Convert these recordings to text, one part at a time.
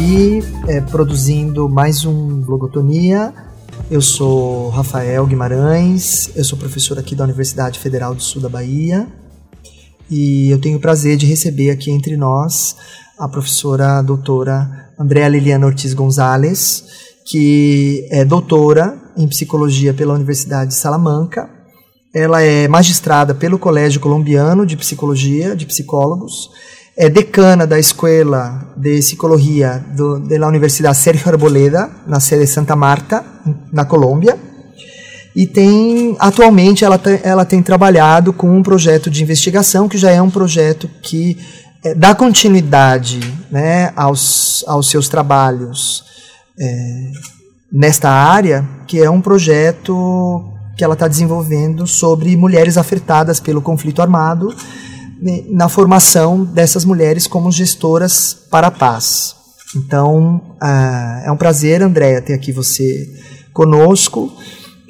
aqui é, produzindo mais um Logotonia. Eu sou Rafael Guimarães, eu sou professor aqui da Universidade Federal do Sul da Bahia e eu tenho o prazer de receber aqui entre nós a professora doutora Andréa Liliana Ortiz Gonzalez, que é doutora em psicologia pela Universidade de Salamanca. Ela é magistrada pelo Colégio Colombiano de Psicologia, de Psicólogos, é decana da Escola de Psicologia do, da Universidade Sergio Arboleda, na sede de Santa Marta, na Colômbia. E tem, atualmente, ela, ela tem trabalhado com um projeto de investigação, que já é um projeto que é, dá continuidade né, aos, aos seus trabalhos é, nesta área, que é um projeto que ela está desenvolvendo sobre mulheres afetadas pelo conflito armado, na formação dessas mulheres como gestoras para a paz. Então, uh, é um prazer, Andréa, ter aqui você conosco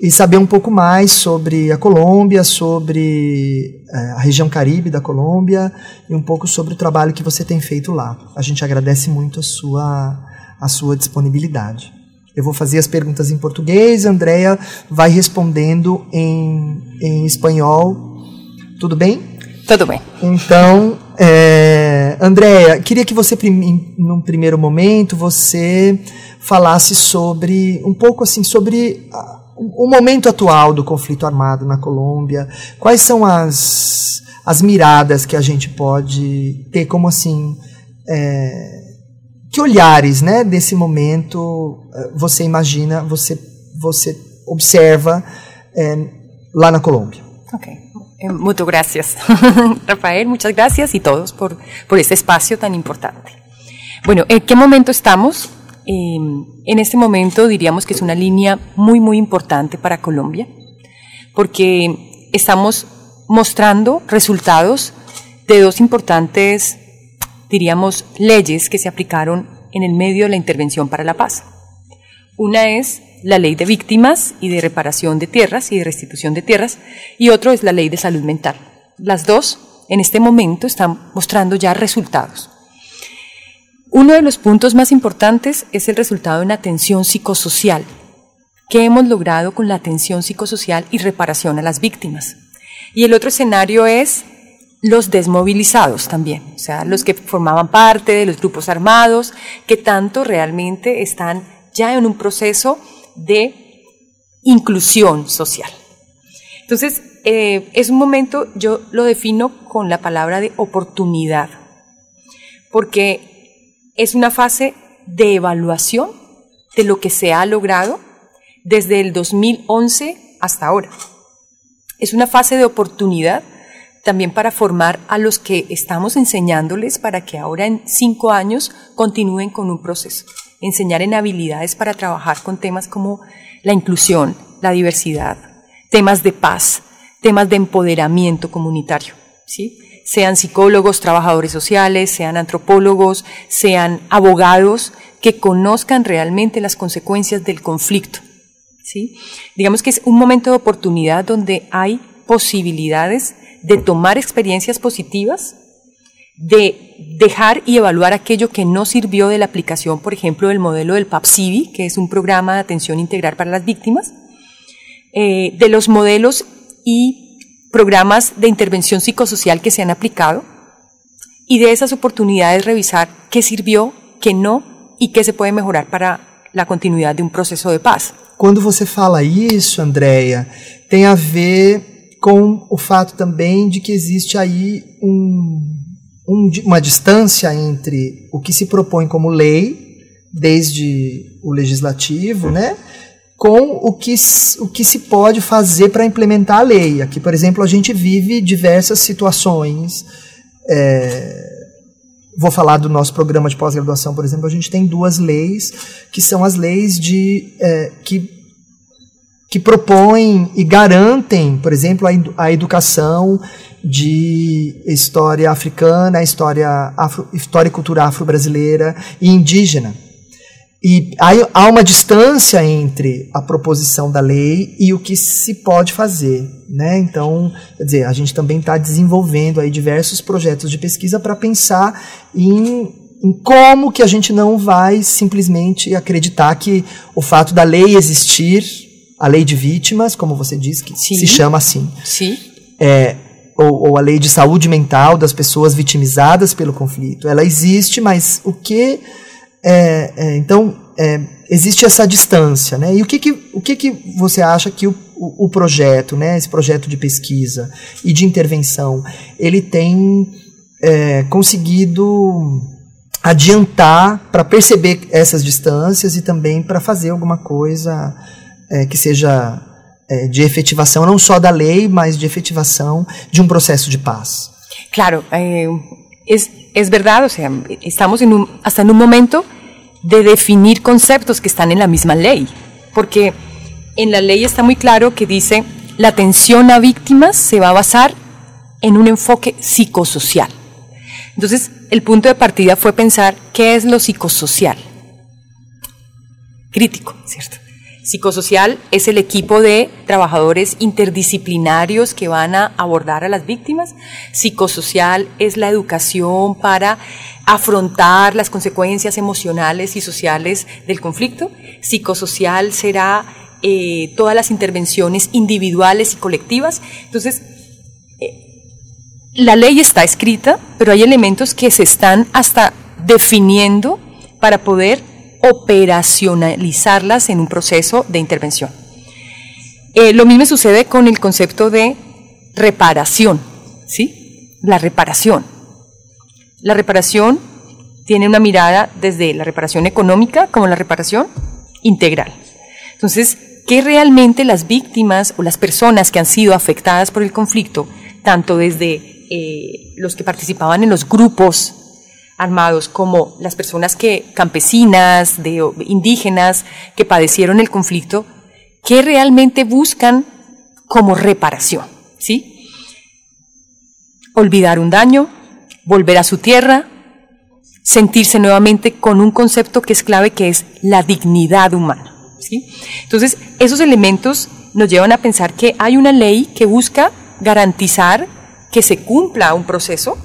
e saber um pouco mais sobre a Colômbia, sobre uh, a região Caribe da Colômbia e um pouco sobre o trabalho que você tem feito lá. A gente agradece muito a sua, a sua disponibilidade. Eu vou fazer as perguntas em português, a Andrea vai respondendo em, em espanhol. Tudo bem? Tudo bem. Então, é, Andréia, queria que você, num primeiro momento, você falasse sobre, um pouco assim, sobre o momento atual do conflito armado na Colômbia. Quais são as, as miradas que a gente pode ter, como assim, é, que olhares, né, desse momento é, você imagina, você, você observa é, lá na Colômbia? Ok. Eh, muchas gracias, Rafael, muchas gracias y todos por, por este espacio tan importante. Bueno, ¿en qué momento estamos? Em, en este momento diríamos que es una línea muy, muy importante para Colombia, porque estamos mostrando resultados de dos importantes, diríamos, leyes que se aplicaron en el medio de la intervención para la paz. Una es la ley de víctimas y de reparación de tierras y de restitución de tierras, y otro es la ley de salud mental. Las dos, en este momento, están mostrando ya resultados. Uno de los puntos más importantes es el resultado en atención psicosocial. ¿Qué hemos logrado con la atención psicosocial y reparación a las víctimas? Y el otro escenario es los desmovilizados también, o sea, los que formaban parte de los grupos armados, que tanto realmente están ya en un proceso de inclusión social. Entonces, eh, es un momento, yo lo defino con la palabra de oportunidad, porque es una fase de evaluación de lo que se ha logrado desde el 2011 hasta ahora. Es una fase de oportunidad también para formar a los que estamos enseñándoles para que ahora en cinco años continúen con un proceso enseñar en habilidades para trabajar con temas como la inclusión, la diversidad, temas de paz, temas de empoderamiento comunitario, ¿sí? sean psicólogos, trabajadores sociales, sean antropólogos, sean abogados que conozcan realmente las consecuencias del conflicto. ¿sí? Digamos que es un momento de oportunidad donde hay posibilidades de tomar experiencias positivas de dejar y evaluar aquello que no sirvió de la aplicación, por ejemplo, del modelo del PAPSIVI, que es un programa de atención integral para las víctimas, eh, de los modelos y programas de intervención psicosocial que se han aplicado, y de esas oportunidades revisar qué sirvió, qué no, y qué se puede mejorar para la continuidad de un proceso de paz. Cuando você fala isso, Andrea, tem a ver com o fato também de que existe aí um um, uma distância entre o que se propõe como lei, desde o legislativo, né, com o que, o que se pode fazer para implementar a lei. Aqui, por exemplo, a gente vive diversas situações. É, vou falar do nosso programa de pós-graduação, por exemplo, a gente tem duas leis que são as leis de é, que que propõem e garantem, por exemplo, a, a educação de história africana, história, afro, história e cultura afro-brasileira e indígena. E há uma distância entre a proposição da lei e o que se pode fazer. Né? Então, quer dizer, a gente também está desenvolvendo aí diversos projetos de pesquisa para pensar em em como que a gente não vai simplesmente acreditar que o fato da lei existir, a lei de vítimas, como você disse, que Sim. se chama assim, Sim. é, ou, ou a lei de saúde mental das pessoas vitimizadas pelo conflito. Ela existe, mas o que. é, é, então, é, existe essa distância. Né? E o que, que, o que, que você acha que o, o, o projeto, né, esse projeto de pesquisa e de intervenção, ele tem é, conseguido adiantar para perceber essas distâncias e também para fazer alguma coisa é, que seja é, de efetivação não só da lei, mas de efetivação de um proceso de paz. Claro, eh, es, es verdad, o sea, estamos hasta en un momento de definir conceptos que están en la misma ley, porque en la ley está muy claro que dice la atención a víctimas se va a basar en un enfoque psicosocial. Entonces, el punto de partida fue pensar qué es lo psicosocial. Crítico, ¿cierto? Psicosocial es el equipo de trabajadores interdisciplinarios que van a abordar a las víctimas. Psicosocial es la educación para afrontar las consecuencias emocionales y sociales del conflicto. Psicosocial será eh, todas las intervenciones individuales y colectivas. Entonces, eh, la ley está escrita, pero hay elementos que se están hasta definiendo para poder operacionalizarlas en un proceso de intervención. Eh, lo mismo sucede con el concepto de reparación, ¿sí? La reparación. La reparación tiene una mirada desde la reparación económica como la reparación integral. Entonces, ¿qué realmente las víctimas o las personas que han sido afectadas por el conflicto, tanto desde eh, los que participaban en los grupos armados como las personas que campesinas, de, indígenas que padecieron el conflicto, que realmente buscan como reparación, ¿sí? Olvidar un daño, volver a su tierra, sentirse nuevamente con un concepto que es clave que es la dignidad humana, ¿sí? Entonces, esos elementos nos llevan a pensar que hay una ley que busca garantizar que se cumpla un proceso,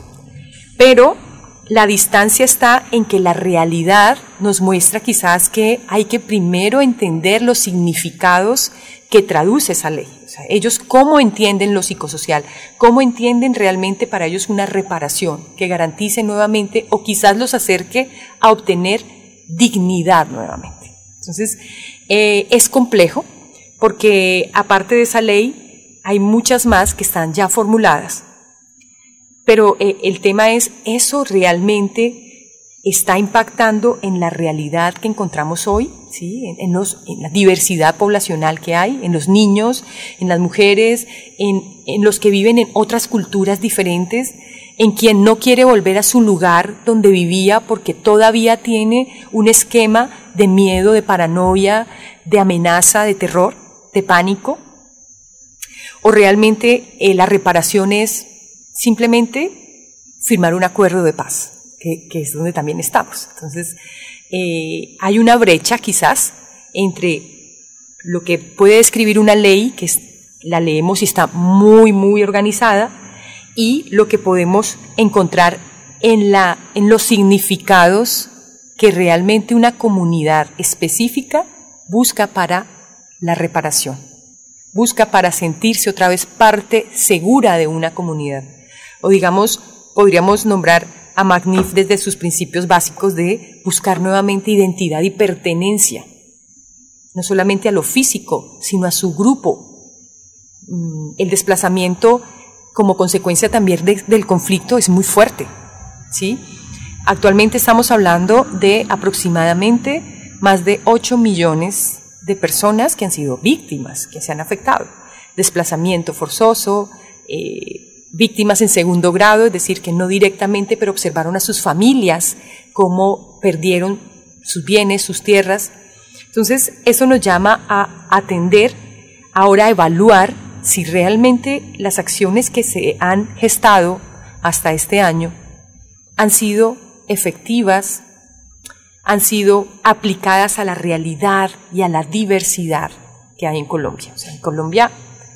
pero la distancia está en que la realidad nos muestra quizás que hay que primero entender los significados que traduce esa ley. O sea, ellos cómo entienden lo psicosocial, cómo entienden realmente para ellos una reparación que garantice nuevamente o quizás los acerque a obtener dignidad nuevamente. Entonces, eh, es complejo porque aparte de esa ley hay muchas más que están ya formuladas pero eh, el tema es, ¿eso realmente está impactando en la realidad que encontramos hoy? ¿sí? En, los, en la diversidad poblacional que hay, en los niños, en las mujeres, en, en los que viven en otras culturas diferentes, en quien no quiere volver a su lugar donde vivía porque todavía tiene un esquema de miedo, de paranoia, de amenaza, de terror, de pánico. O realmente eh, la reparación es simplemente firmar un acuerdo de paz, que, es donde también estamos. Entonces, eh, hay una brecha quizás entre lo que puede describir una ley, que es, la leemos y está muy, muy organizada, y lo que podemos encontrar en, la, en los significados que realmente una comunidad específica busca para la reparación, busca para sentirse otra vez parte segura de una comunidad o digamos, podríamos nombrar a Magnif desde sus principios básicos de buscar nuevamente identidad y pertenencia, no solamente a lo físico, sino a su grupo. El desplazamiento como consecuencia también de, del conflicto es muy fuerte. ¿sí? Actualmente estamos hablando de aproximadamente más de 8 millones de personas que han sido víctimas, que se han afectado. Desplazamiento forzoso, eh, víctimas en segundo grado, es decir, que no directamente, pero observaron a sus familias cómo perdieron sus bienes, sus tierras. Entonces, eso nos llama a atender, ahora evaluar si realmente las acciones que se han gestado hasta este año han sido efectivas, han sido aplicadas a la realidad y a la diversidad que hay en Colombia. O sea, en Colombia,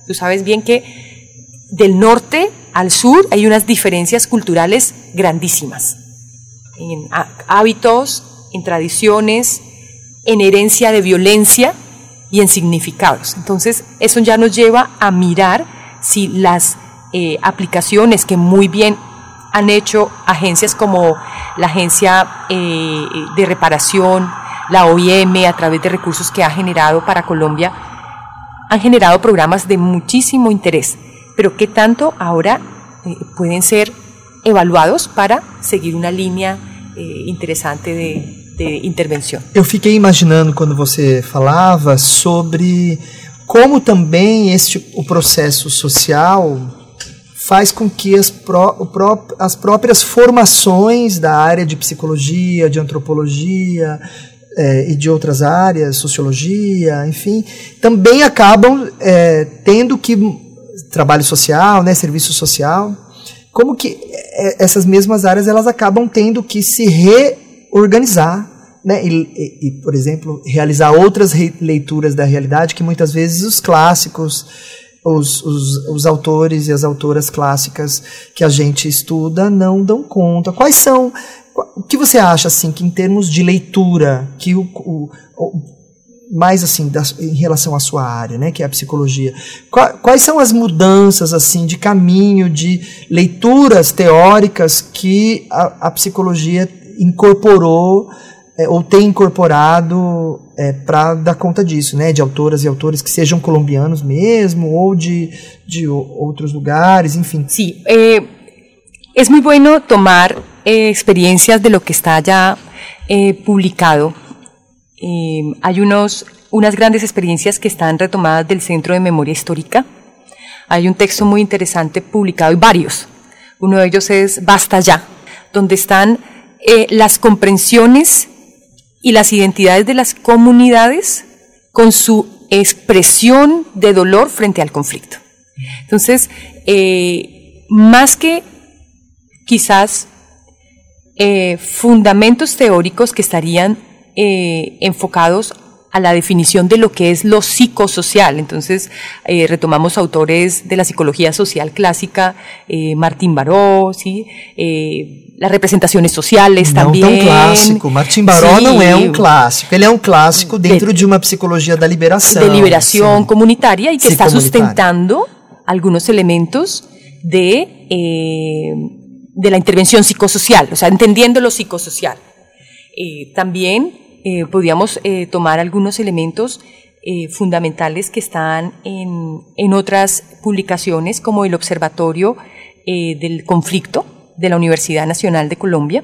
tú sabes bien que del norte al sur hay unas diferencias culturales grandísimas. en hábitos, en tradiciones, en herencia de violencia y en significados. Entonces, eso ya nos lleva a mirar si las eh, aplicaciones que muy bien han hecho agencias como la Agencia eh, de Reparación, la OIM, a través de recursos que ha generado para Colombia, han generado programas de muchísimo interés, pero que tanto ahora eh, pueden ser evaluados para seguir una línea eh, interesante de, de intervenção. Eu fiquei imaginando quando você falava sobre como também este o processo social faz com que as, pró, pró, as próprias formações da área de psicologia, de antropologia, é, e de outras áreas, sociologia, enfim, também acabam é, tendo que trabalho social, né, serviço social, como que é, essas mesmas áreas elas acabam tendo que se reorganizar, né, e, e, e por exemplo realizar outras leituras da realidade que muitas vezes os clássicos os, os, os, autores e as autoras clássicas que a gente estuda não dão conta. Quais são o que você acha assim que em termos de leitura que o, o, o mais assim da, em relação à sua área, né, que é a psicologia, quais são as mudanças assim de caminho de leituras teóricas que a, a psicologia incorporou é, ou tem incorporado é, para dar conta disso, né, de autoras e autores que sejam colombianos mesmo ou de, de outros lugares, enfim. Sí, eh, es muy bueno tomar eh, de lo que está ya eh, publicado. Eh, hay unos, unas grandes experiencias que están retomadas del Centro de Memoria Histórica. Hay un texto muy interesante publicado y varios. Uno de ellos es Basta ya, donde están las comprensiones y las identidades de las comunidades con su expresión de dolor frente al conflicto. Entonces, más que quizás eh, fundamentos teóricos que estarían eh, enfocados a la definición de lo que es lo psicosocial. Entonces, eh, retomamos autores de la psicología social clásica, eh, Martín Baró, ¿sí? Eh, las representaciones sociales não también. Tão clássico. Martin Baró sí. não é um clássico. Ele é um clássico dentro de, de uma psicologia da liberação. De liberación sí. comunitaria y que sí, está sustentando algunos elementos de de la intervención psicosocial, o sea, entendiendo lo psicosocial. Eh, también eh, podríamos eh, tomar algunos elementos eh, fundamentales que están en, en, otras publicaciones, como el Observatorio del Conflicto de la Universidad Nacional de Colombia.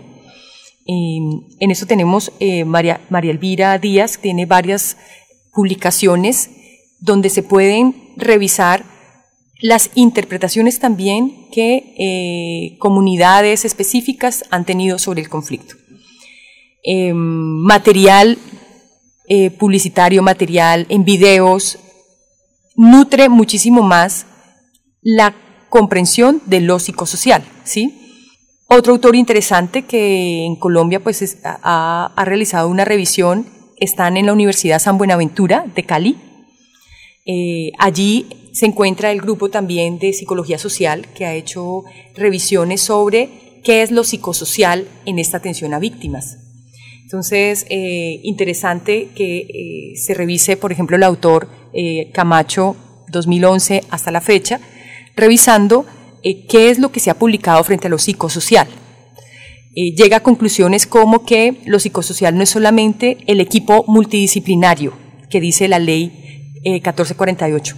en eso tenemos María, María Elvira Díaz, tiene varias publicaciones donde se pueden revisar las interpretaciones también que comunidades específicas han tenido sobre el conflicto. Eh, material eh, publicitario, material en videos, nutre muchísimo más la comprensión de lo psicosocial, ¿sí? Otro autor interesante que en Colombia pues es, ha, ha, realizado una revisión están en la Universidad San Buenaventura de Cali. Eh, allí se encuentra el grupo también de psicología social que ha hecho revisiones sobre qué es lo psicosocial en esta atención a víctimas. Entonces, eh, interesante que eh, se revise, por ejemplo, el autor eh, Camacho 2011 hasta la fecha, revisando eh, qué es lo que se ha publicado frente a lo psicosocial. Llega a conclusiones como que lo psicosocial no es solamente el equipo multidisciplinario que dice la ley 1448,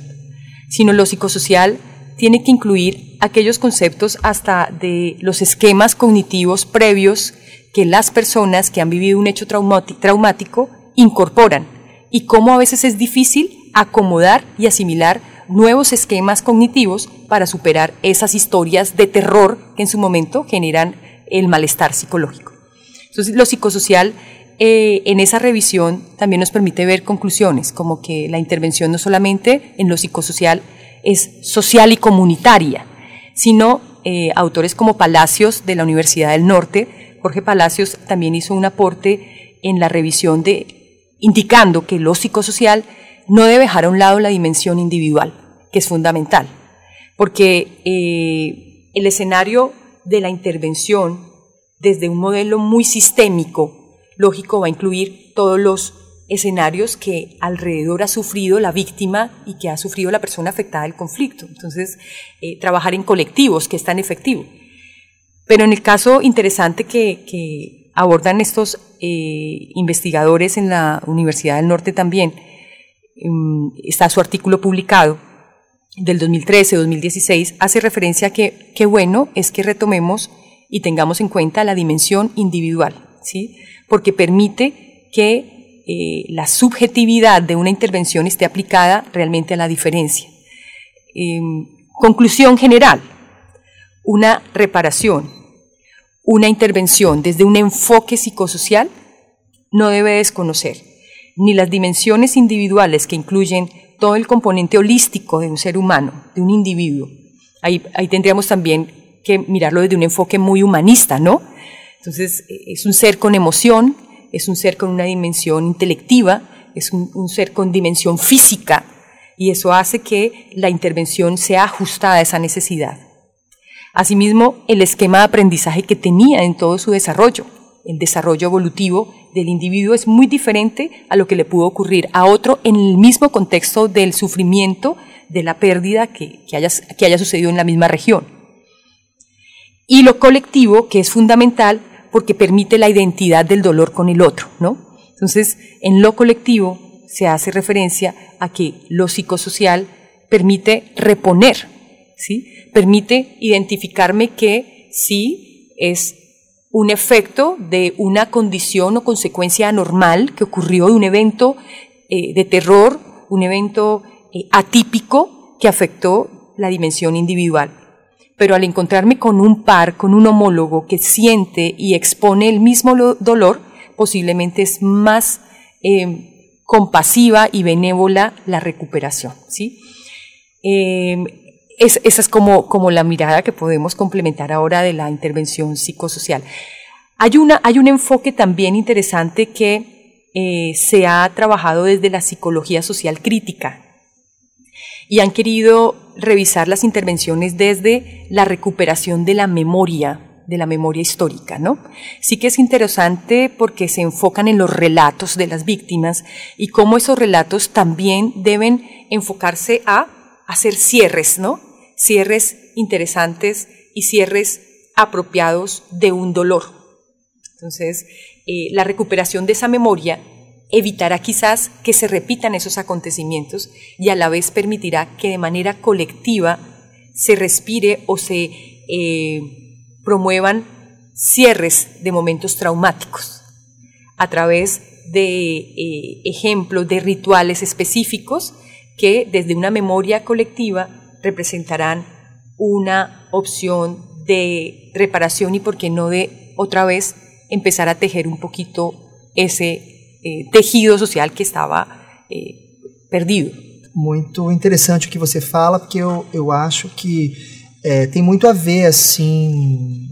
sino lo psicosocial tiene que incluir aquellos conceptos hasta de los esquemas cognitivos previos que las personas que han vivido un hecho traumático incorporan y cómo a veces es difícil acomodar y asimilar nuevos esquemas cognitivos para superar esas historias de terror que en su momento generan el malestar psicológico. Entonces, lo psicosocial eh, en esa revisión también nos permite ver conclusiones, como que la intervención no solamente en lo psicosocial es social y comunitaria, sino eh, autores como Palacios de la Universidad del Norte, Jorge Palacios también hizo un aporte en la revisión de indicando que lo psicosocial no debe dejar a un lado la dimensión individual, que es fundamental, porque eh, el escenario de la intervención desde un modelo muy sistémico, lógico, va a incluir todos los escenarios que alrededor ha sufrido la víctima y que ha sufrido la persona afectada del conflicto. Entonces, eh, trabajar en colectivos, que es tan efectivo. Pero en el caso interesante que, abordan estos eh, investigadores en la Universidad del Norte también, mm, está su artículo publicado del 2013-2016, hace referencia a que qué bueno es que retomemos y tengamos en cuenta la dimensión individual, ¿sí? porque permite que eh, la subjetividad de una intervención esté aplicada realmente a la diferencia. Em, conclusión general, una reparación, una intervención desde un enfoque psicosocial no debe desconocer ni las dimensiones individuales que incluyen todo el componente holístico de un ser humano, de un individuo. Ahí, ahí tendríamos también que mirarlo desde un enfoque muy humanista, ¿no? Entonces, es un ser con emoción, es un ser con una dimensión intelectiva, es un, ser con dimensión física, y eso hace que la intervención sea ajustada a esa necesidad. Asimismo, el esquema de aprendizaje que tenía en todo su desarrollo, el desarrollo evolutivo del individuo es muy diferente a lo que le pudo ocurrir a otro en el mismo contexto del sufrimiento, de la pérdida que, haya, que haya sucedido en la misma región. Y lo colectivo, que es fundamental, porque permite la identidad del dolor con el otro, ¿no? Entonces, en lo colectivo se hace referencia a que lo psicosocial permite reponer, ¿sí? Permite identificarme que sí es un efecto de una condición o consecuencia anormal que ocurrió de un evento eh, de terror, un evento eh, atípico que afectó la dimensión individual pero al encontrarme con un par, con un homólogo que siente y expone el mismo dolor, posiblemente es más eh, compasiva y benévola la recuperación. ¿sí? Em, esa es como, como la mirada que podemos complementar ahora de la intervención psicosocial. Hay, una, hay un enfoque también interesante que eh, se ha trabajado desde la psicología social crítica, y han querido revisar las intervenciones desde la recuperación de la memoria, de la memoria histórica, ¿no? Sí que es interesante porque se enfocan en los relatos de las víctimas y cómo esos relatos también deben enfocarse a hacer cierres, ¿no? Cierres interesantes y cierres apropiados de un dolor. Entonces, eh, la recuperación de esa memoria evitará quizás que se repitan esos acontecimientos y a la vez permitirá que de manera colectiva se respire o se eh, promuevan cierres de momentos traumáticos a través de eh, ejemplos de rituales específicos que desde una memoria colectiva representarán una opción de reparación y por qué no de otra vez empezar a tejer un poquito ese eh, tejido social que estava eh, perdido. Muito interessante o que você fala, porque eu, eu acho que é, tem muito a ver, assim,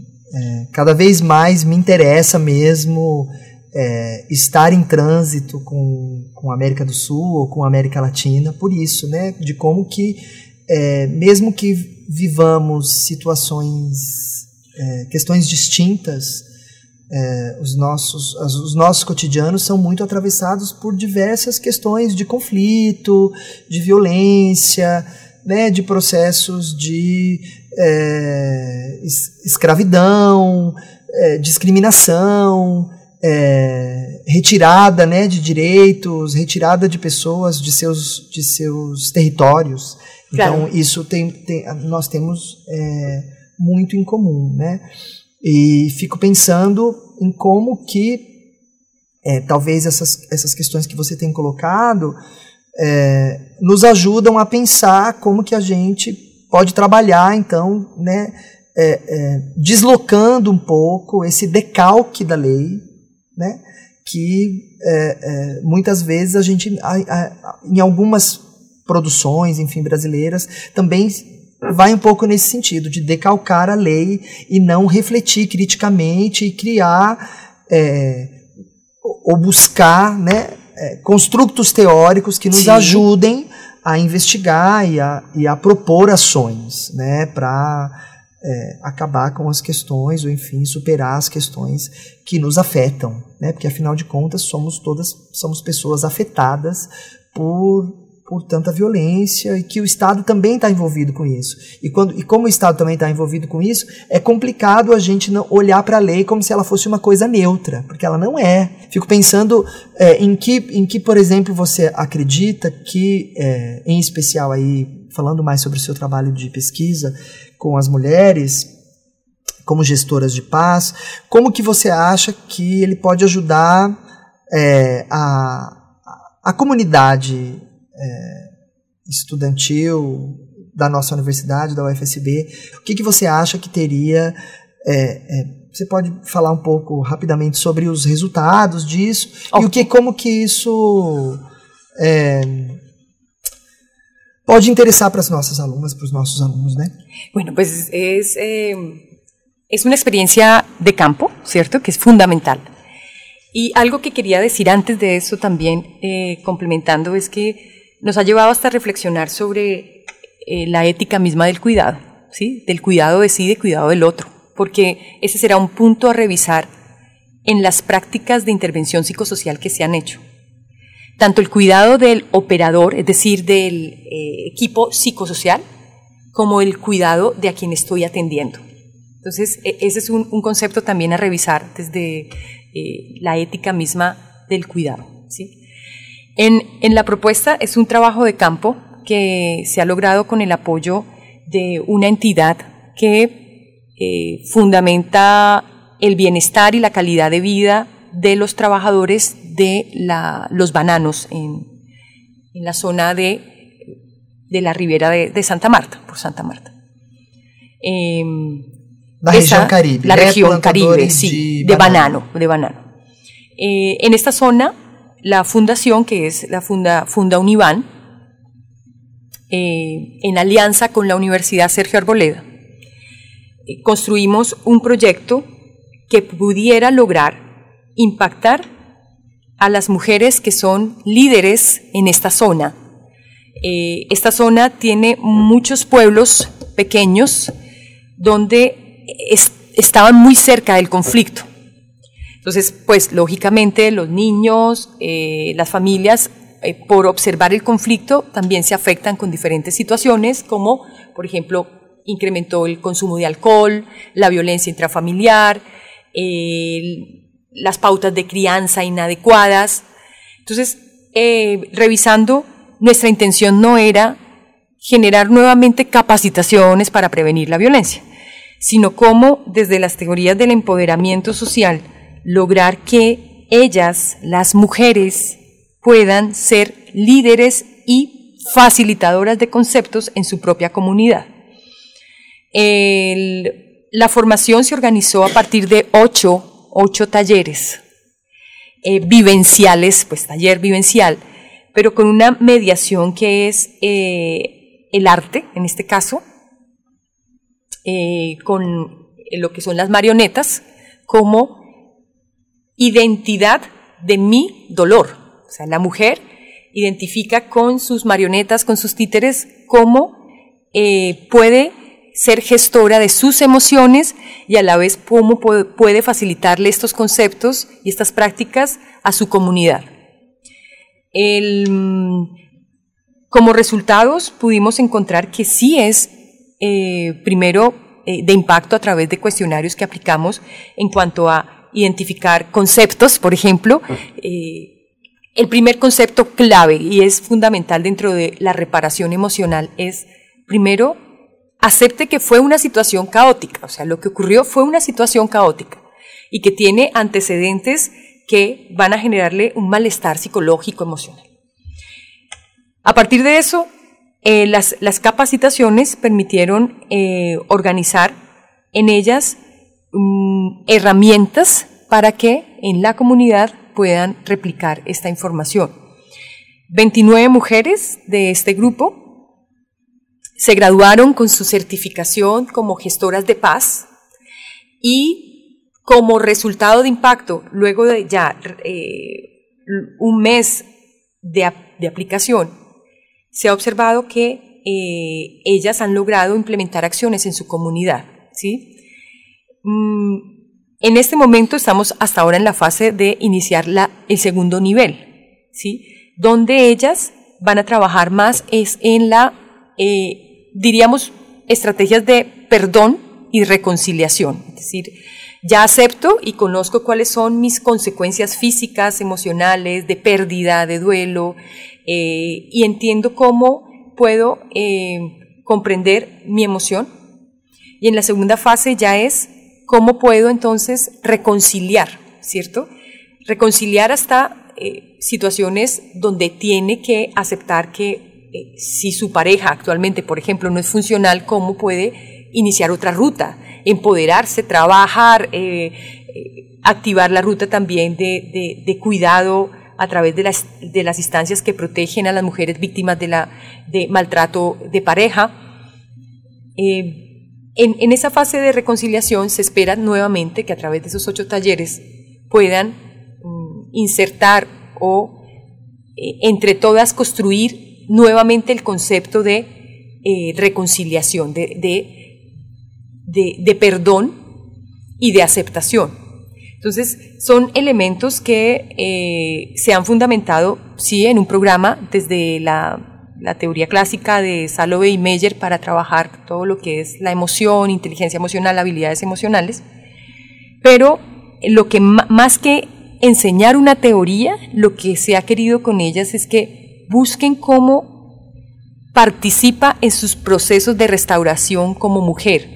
cada vez mais me interessa mesmo é, estar em trânsito com, com a América do Sul ou com a América Latina, por isso, né, de como que, é, mesmo que vivamos situações, é, questões distintas, é, os, nossos, os nossos cotidianos são muito atravessados por diversas questões de conflito, de violência, né, de processos de é, escravidão, é, discriminação, é, retirada né, de direitos, retirada de pessoas de seus, de seus territórios. Então, claro. isso tem, tem, nós temos é, muito em comum. Né? E fico pensando em como que é, talvez essas, essas questões que você tem colocado é, nos ajudam a pensar como que a gente pode trabalhar, então, né, é, é deslocando um pouco esse decalque da lei, né, que é, é, muitas vezes a gente, a, a, em algumas produções, enfim, brasileiras, também vai um pouco nesse sentido, de decalcar a lei e não refletir criticamente e criar é, ou buscar né, é, construtos teóricos que nos Sim. ajudem a investigar e a, e a propor ações né, para é, acabar com as questões, ou enfim, superar as questões que nos afetam, né? Porque afinal de contas somos todas somos pessoas afetadas por por tanta violência e que o Estado também está envolvido com isso. E, quando, e como o Estado também está envolvido com isso, é complicado a gente olhar para a lei como se ela fosse uma coisa neutra, porque ela não é. Fico pensando é, em, que, em que, por exemplo, você acredita que, é, em especial aí, falando mais sobre o seu trabalho de pesquisa com as mulheres, como gestoras de paz, como que você acha que ele pode ajudar é, a, a comunidade é, estudantil da nossa universidade, da UFSB. O que, que você acha que teria? É, é, você pode falar um pouco rapidamente sobre os resultados disso okay. e o que, como que isso é, pode interessar para as nossas alunas, para os nossos alunos, né? Bueno, pues es, eh, es una experiencia de campo, ¿cierto? Que es fundamental. Y algo que quería decir antes de eso también, eh, complementando, es que nos ha llevado hasta reflexionar sobre eh, la ética misma del cuidado, ¿sí? del cuidado de sí del cuidado del otro, porque ese será un punto a revisar en las prácticas de intervención psicosocial que se han hecho. Tanto el cuidado del operador, es decir, del eh, equipo psicosocial, como el cuidado de a quien estoy atendiendo. Entonces, e, ese es un, concepto también a revisar desde eh, la ética misma del cuidado. ¿sí? En, la propuesta es un trabajo de campo que se ha logrado con el apoyo de una entidad que eh, fundamenta el bienestar y la calidad de vida de los trabajadores de los bananos en, la zona de, de la ribera de, Santa Marta, por Santa Marta. Em, la región Caribe. La región Caribe, sí, de banano. de banano. Eh, en esta zona la fundación, que es la Funda, Funda Univan, eh, en alianza con la Universidad Sergio Arboleda, eh, construimos un proyecto que pudiera lograr impactar a las mujeres que son líderes en esta zona. Eh, esta zona tiene muchos pueblos pequeños donde estaban muy cerca del conflicto. Entonces, pues lógicamente los niños, eh, las familias, eh, por observar el conflicto, también se afectan con diferentes situaciones, como, por ejemplo, incrementó el consumo de alcohol, la violencia intrafamiliar, las pautas de crianza inadecuadas. Entonces, eh, revisando, nuestra intención no era generar nuevamente capacitaciones para prevenir la violencia, sino cómo desde las teorías del empoderamiento social, lograr que ellas, las mujeres, puedan ser líderes y facilitadoras de conceptos en su propia comunidad. la formación se organizó a partir de ocho, ocho talleres eh, vivenciales, pues taller vivencial, pero con una mediación que es eh, el arte, en este caso, eh, con lo que son las marionetas, como identidad de mi dolor. O sea, la mujer identifica con sus marionetas, con sus títeres, cómo puede ser gestora de sus emociones y a la vez cómo puede facilitarle estos conceptos y estas prácticas a su comunidad. como resultados pudimos encontrar que sí es, eh, primero, eh, de impacto a través de cuestionarios que aplicamos en cuanto a identificar conceptos, por ejemplo. Eh, el primer concepto clave y es fundamental dentro de la reparación emocional es, primero, acepte que fue una situación caótica, o sea, lo que ocurrió fue una situación caótica y que tiene antecedentes que van a generarle un malestar psicológico, emocional. A partir de eso, eh, las, capacitaciones permitieron eh, organizar en ellas Mm, herramientas para que en la comunidad puedan replicar esta información. 29 mujeres de este grupo se graduaron con su certificación como gestoras de paz y como resultado de impacto, luego de ya eh, un mes de, aplicación, se ha observado que eh, ellas han logrado implementar acciones en su comunidad ¿sí? Mm, en este momento estamos hasta ahora en la fase de iniciar la, el segundo nivel, ¿sí? Donde ellas van a trabajar más es en la, eh, diríamos, estrategias de perdón y reconciliación. Es decir, ya acepto y conozco cuáles son mis consecuencias físicas, emocionales, de pérdida, de duelo, eh, y entiendo cómo puedo eh, comprender mi emoción. Y en la segunda fase ya es cómo puedo entonces reconciliar, ¿cierto? Reconciliar hasta eh, situaciones donde tiene que aceptar que si su pareja actualmente, por ejemplo, no es funcional, cómo puede iniciar otra ruta, empoderarse, trabajar, activar la ruta también de, cuidado a través de las, instancias que protegen a las mujeres víctimas de, maltrato de pareja. Eh, en, esa fase de reconciliación se espera nuevamente que a través de esos ocho talleres puedan mm, insertar o eh, entre todas construir nuevamente el concepto de eh, reconciliación, de, de, de, perdón y de aceptación. Entonces, son elementos que eh, se han fundamentado, sí, en un programa desde la, la, teoría clásica de Salovey y Meyer para trabajar todo lo que es la emoción, inteligencia emocional, habilidades emocionales, pero lo que más que enseñar una teoría, lo que se ha querido con ellas es que busquen cómo participa en sus procesos de restauración como mujer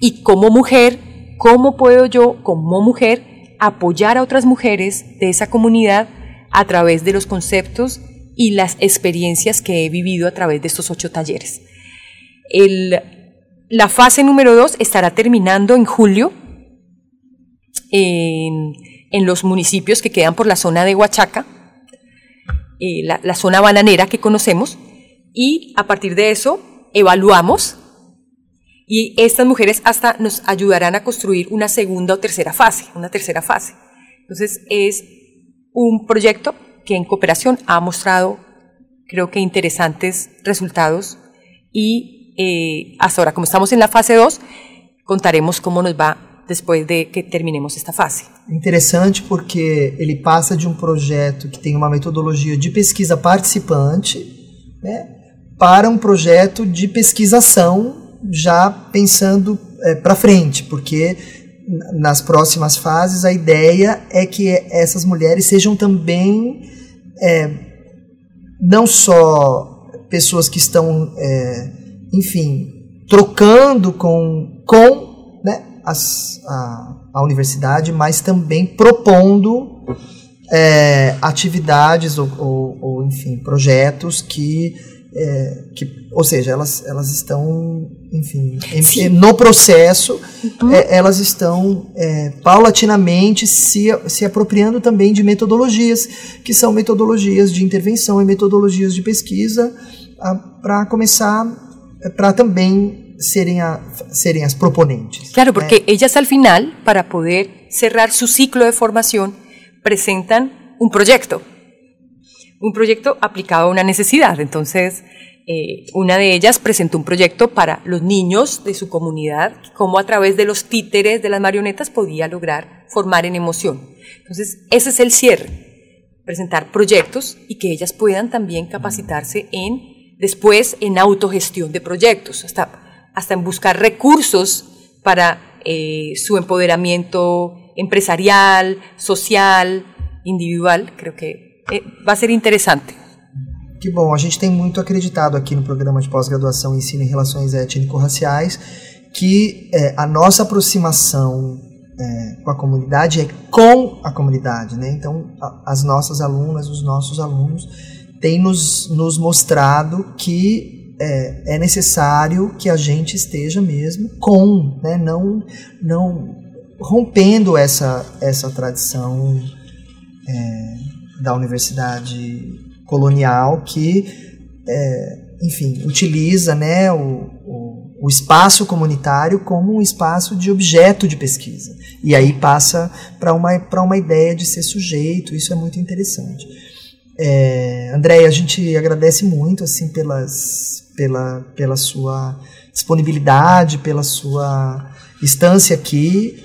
y como mujer, cómo puedo yo como mujer apoyar a otras mujeres de esa comunidad a través de los conceptos y las experiencias que he vivido a través de estos ocho talleres. la fase número dos estará terminando en julio en, los municipios que quedan por la zona de Huachaca, eh, la, zona bananera que conocemos, y a partir de eso evaluamos y estas mujeres hasta nos ayudarán a construir una segunda o tercera fase, una tercera fase. Entonces es un proyecto que en cooperación ha mostrado, creo que interesantes resultados y eh, hasta ahora, como estamos en la fase 2, contaremos cómo nos va después de que terminemos esta fase. Interessante porque ele passa de um projeto que tem uma metodologia de pesquisa participante né, para um projeto de pesquisação já pensando é, para frente, porque nas próximas fases a ideia é que essas mulheres sejam também é, não só pessoas que estão, é, enfim, trocando com, com né, as, a, a universidade, mas também propondo é, atividades ou, ou, ou, enfim, projetos que é, que, ou seja, elas, elas estão, enfim, em, no processo, uhum. é, elas estão é, paulatinamente se, se apropriando também de metodologias, que são metodologias de intervenção e metodologias de pesquisa, para começar, é, para também serem, a, serem as proponentes. Claro, porque elas al final, para poder cerrar su ciclo de formación, presentan un proyecto. un proyecto aplicado a una necesidad. Entonces, eh, una de ellas presentó un proyecto para los niños de su comunidad, cómo a través de los títeres, de las marionetas, podía lograr formar en emoción. Entonces, ese es el cierre, presentar proyectos y que ellas puedan también capacitarse en, después, en autogestión de proyectos, hasta, hasta en buscar recursos para eh, su empoderamiento empresarial, social, individual. Creo que vai ser interessante. Que bom, a gente tem muito acreditado aqui no programa de pós-graduação ensino em relações étnico-raciais que é, a nossa aproximação é, com a comunidade é com a comunidade, né? Então, a, as nossas alunas, os nossos alunos têm nos, nos mostrado que é, é, necessário que a gente esteja mesmo com, né? Não, não rompendo essa, essa tradição é, da universidade colonial que, é, enfim, utiliza né, o, o, o, espaço comunitário como um espaço de objeto de pesquisa. E aí passa para uma, uma ideia de ser sujeito, isso é muito interessante. É, Andréia, a gente agradece muito assim pelas, pela, pela sua disponibilidade, pela sua estância aqui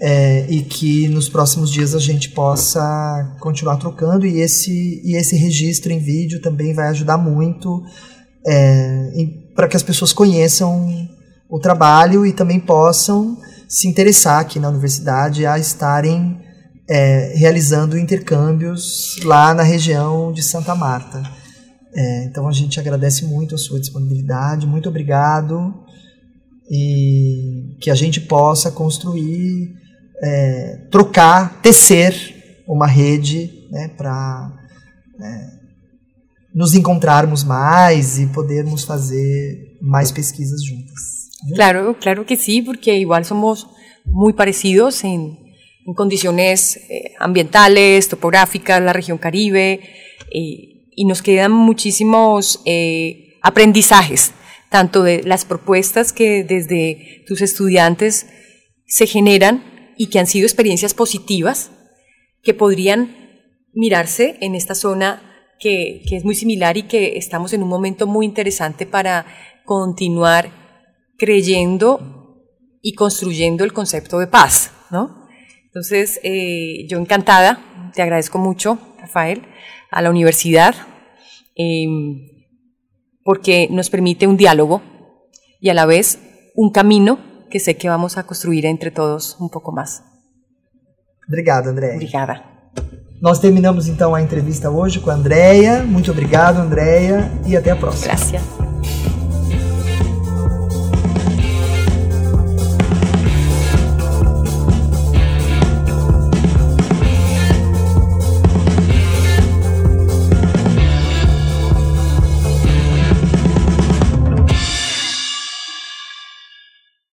é, e que nos próximos dias a gente possa continuar trocando e esse, e esse registro em vídeo também vai ajudar muito é, para que as pessoas conheçam o trabalho e também possam se interessar aqui na universidade a estarem é, realizando intercâmbios lá na região de Santa Marta. É, então a gente agradece muito a sua disponibilidade, muito obrigado e que a gente possa construir, é, trocar, tecer uma rede né, para é, nos encontrarmos mais e podermos fazer mais pesquisas juntas. Claro, claro que sí, porque igual somos muy parecidos en, en condiciones eh, ambientales, topográficas, la región Caribe, eh, y nos quedan muchísimos eh, aprendizajes, tanto de las propuestas que desde tus estudiantes se generan y que han sido experiencias positivas, que podrían mirarse en esta zona que, que es muy similar y que estamos en un momento muy interesante para continuar creyendo y construyendo el concepto de paz, ¿no? Entonces, eh, yo encantada, te agradezco mucho, Rafael, a la universidad, eh, porque nos permite un diálogo y a la vez un camino que sé que vamos a construir entre todos um pouco mais. Obrigado, Andréia. Obrigada. Nós terminamos então a entrevista hoje com a Andréia. Muito obrigado, Andréia, e até a próxima. Gracias.